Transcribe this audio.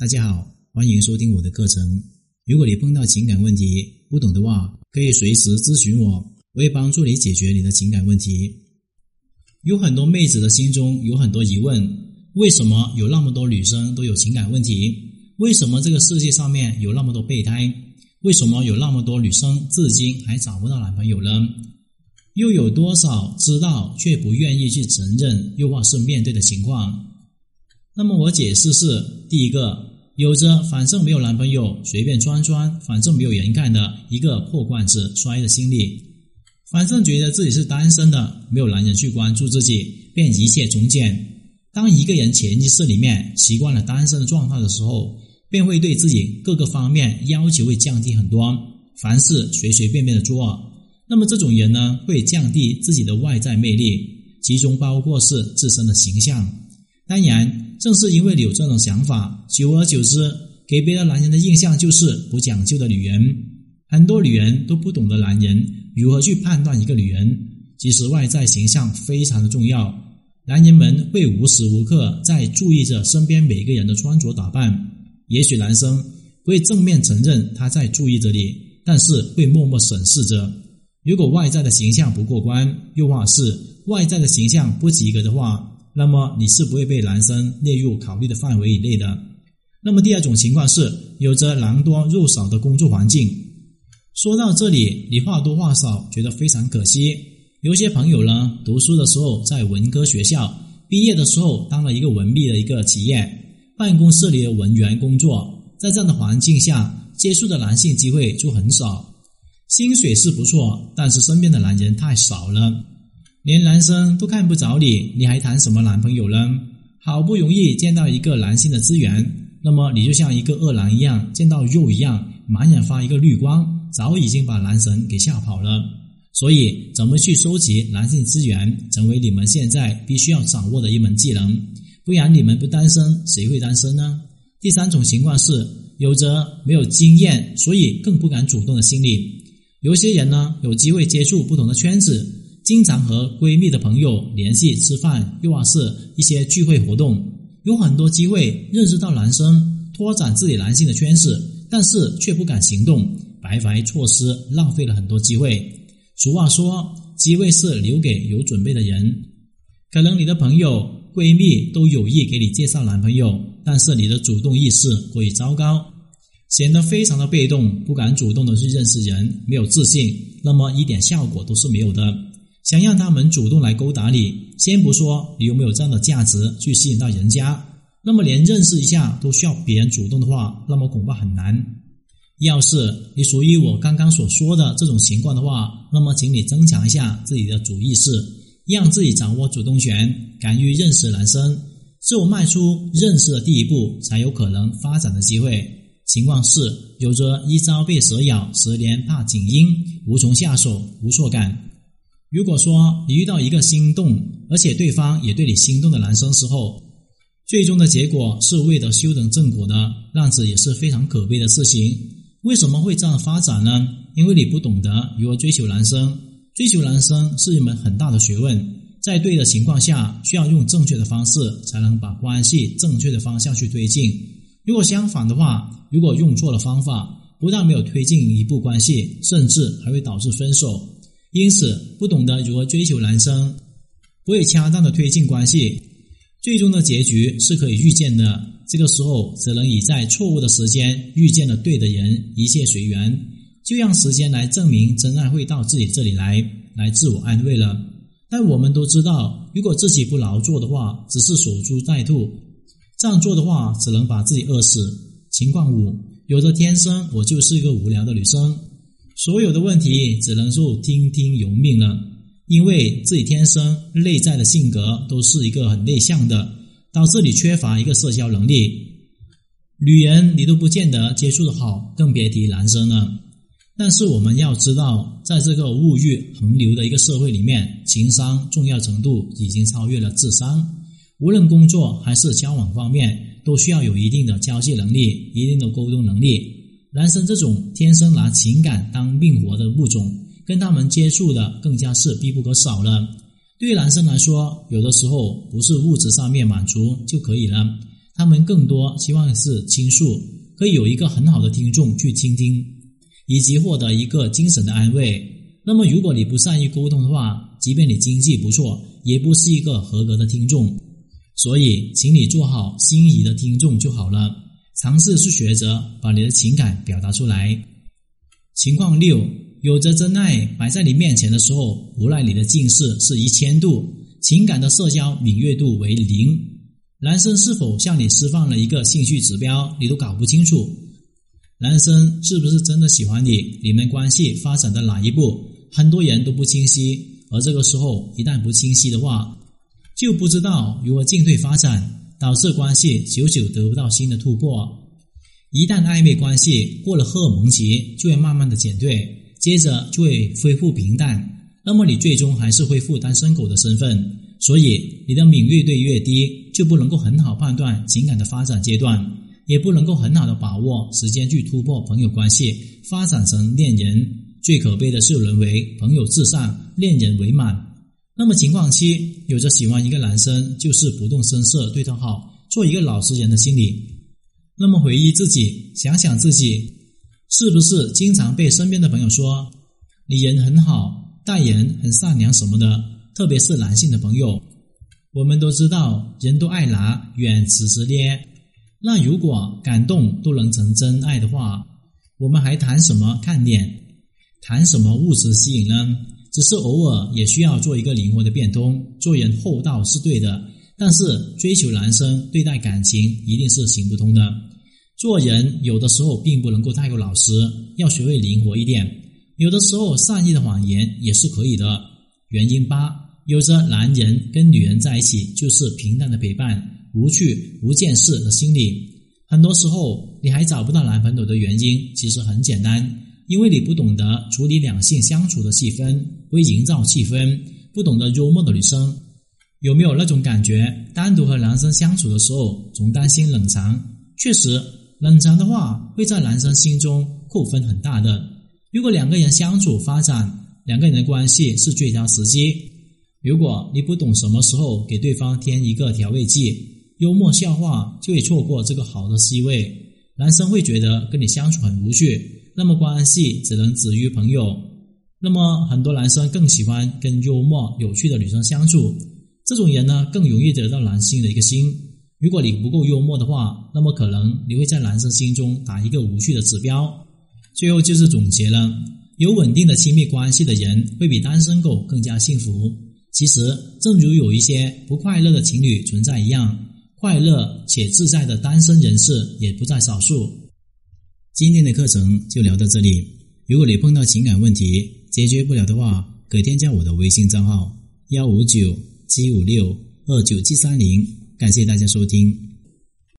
大家好，欢迎收听我的课程。如果你碰到情感问题不懂的话，可以随时咨询我，我会帮助你解决你的情感问题。有很多妹子的心中有很多疑问：为什么有那么多女生都有情感问题？为什么这个世界上面有那么多备胎？为什么有那么多女生至今还找不到男朋友呢？又有多少知道却不愿意去承认，又或是面对的情况？那么我解释是：第一个。有着反正没有男朋友，随便穿穿，反正没有人看的一个破罐子摔的心理，反正觉得自己是单身的，没有男人去关注自己，便一切从简。当一个人潜意识里面习惯了单身的状态的时候，便会对自己各个方面要求会降低很多，凡事随随便便的做。那么这种人呢，会降低自己的外在魅力，其中包括是自身的形象。当然。正是因为你有这种想法，久而久之，给别的男人的印象就是不讲究的女人。很多女人都不懂得男人如何去判断一个女人。其实外在形象非常的重要，男人们会无时无刻在注意着身边每个人的穿着打扮。也许男生不会正面承认他在注意着你，但是会默默审视着。如果外在的形象不过关，又或是外在的形象不及格的话。那么你是不会被男生列入考虑的范围以内的。那么第二种情况是有着狼多肉少的工作环境。说到这里，你话多话少，觉得非常可惜。有些朋友呢，读书的时候在文科学校，毕业的时候当了一个文秘的一个企业办公室里的文员工作，在这样的环境下，接触的男性机会就很少，薪水是不错，但是身边的男人太少了。连男生都看不着你，你还谈什么男朋友呢？好不容易见到一个男性的资源，那么你就像一个饿狼一样，见到肉一样，满眼发一个绿光，早已经把男神给吓跑了。所以，怎么去收集男性资源，成为你们现在必须要掌握的一门技能。不然，你们不单身，谁会单身呢？第三种情况是，有着没有经验，所以更不敢主动的心理。有些人呢，有机会接触不同的圈子。经常和闺蜜的朋友联系吃饭，又或是一些聚会活动，有很多机会认识到男生，拓展自己男性的圈子，但是却不敢行动，白白错失，浪费了很多机会。俗话说，机会是留给有准备的人。可能你的朋友、闺蜜都有意给你介绍男朋友，但是你的主动意识过于糟糕，显得非常的被动，不敢主动的去认识人，没有自信，那么一点效果都是没有的。想让他们主动来勾搭你，先不说你有没有这样的价值去吸引到人家，那么连认识一下都需要别人主动的话，那么恐怕很难。要是你属于我刚刚所说的这种情况的话，那么请你增强一下自己的主意识，让自己掌握主动权，敢于认识男生，只有迈出认识的第一步，才有可能发展的机会。情况是有着一朝被蛇咬，十年怕井鹰，无从下手，无措感。如果说你遇到一个心动，而且对方也对你心动的男生时候，最终的结果是为了修成正果呢，那样子也是非常可悲的事情。为什么会这样发展呢？因为你不懂得如何追求男生，追求男生是一门很大的学问，在对的情况下，需要用正确的方式，才能把关系正确的方向去推进。如果相反的话，如果用错了方法，不但没有推进一步关系，甚至还会导致分手。因此，不懂得如何追求男生，不会恰当的推进关系，最终的结局是可以预见的。这个时候，只能以在错误的时间遇见了对的人，一切随缘，就让时间来证明真爱会到自己这里来，来自我安慰了。但我们都知道，如果自己不劳作的话，只是守株待兔，这样做的话，只能把自己饿死。情况五，有着天生我就是一个无聊的女生。所有的问题只能够听听由命了，因为自己天生内在的性格都是一个很内向的，导致你缺乏一个社交能力。女人你都不见得接触的好，更别提男生了。但是我们要知道，在这个物欲横流的一个社会里面，情商重要程度已经超越了智商。无论工作还是交往方面，都需要有一定的交际能力，一定的沟通能力。男生这种天生拿情感当命活的物种，跟他们接触的更加是必不可少了。对于男生来说，有的时候不是物质上面满足就可以了，他们更多希望是倾诉，可以有一个很好的听众去倾听，以及获得一个精神的安慰。那么，如果你不善于沟通的话，即便你经济不错，也不是一个合格的听众。所以，请你做好心仪的听众就好了。尝试去学着把你的情感表达出来。情况六，有着真爱摆在你面前的时候，无奈你的近视是一千度，情感的社交敏锐度为零。男生是否向你释放了一个兴趣指标，你都搞不清楚。男生是不是真的喜欢你？你们关系发展到哪一步？很多人都不清晰。而这个时候，一旦不清晰的话，就不知道如何进退发展，导致关系久久得不到新的突破。一旦暧昧关系过了荷尔蒙期，就会慢慢的减退，接着就会恢复平淡。那么你最终还是恢复单身狗的身份。所以你的敏锐度越低，就不能够很好判断情感的发展阶段，也不能够很好的把握时间去突破朋友关系，发展成恋人。最可悲的是沦为朋友至上，恋人为满。那么情况七，有着喜欢一个男生，就是不动声色对他好，做一个老实人的心理。那么回忆自己，想想自己，是不是经常被身边的朋友说你人很好，待人很善良什么的？特别是男性的朋友，我们都知道，人都爱拿，远此时捏。那如果感动都能成真爱的话，我们还谈什么看脸，谈什么物质吸引呢？只是偶尔也需要做一个灵活的变通，做人厚道是对的，但是追求男生对待感情一定是行不通的。做人有的时候并不能够太过老实，要学会灵活一点。有的时候善意的谎言也是可以的。原因八，有着男人跟女人在一起就是平淡的陪伴，无趣无见识的心理。很多时候你还找不到男朋友的原因，其实很简单。因为你不懂得处理两性相处的气氛，会营造气氛，不懂得幽默的女生，有没有那种感觉？单独和男生相处的时候，总担心冷场。确实，冷场的话会在男生心中扣分很大的。如果两个人相处发展，两个人的关系是最佳时机。如果你不懂什么时候给对方添一个调味剂，幽默笑话就会错过这个好的机会，男生会觉得跟你相处很无趣。那么关系只能止于朋友。那么很多男生更喜欢跟幽默有趣的女生相处，这种人呢更容易得到男性的一个心。如果你不够幽默的话，那么可能你会在男生心中打一个无趣的指标。最后就是总结了：有稳定的亲密关系的人会比单身狗更加幸福。其实，正如有一些不快乐的情侣存在一样，快乐且自在的单身人士也不在少数。今天的课程就聊到这里。如果你碰到情感问题解决不了的话，可添加我的微信账号幺五九七五六二九七三零。感谢大家收听。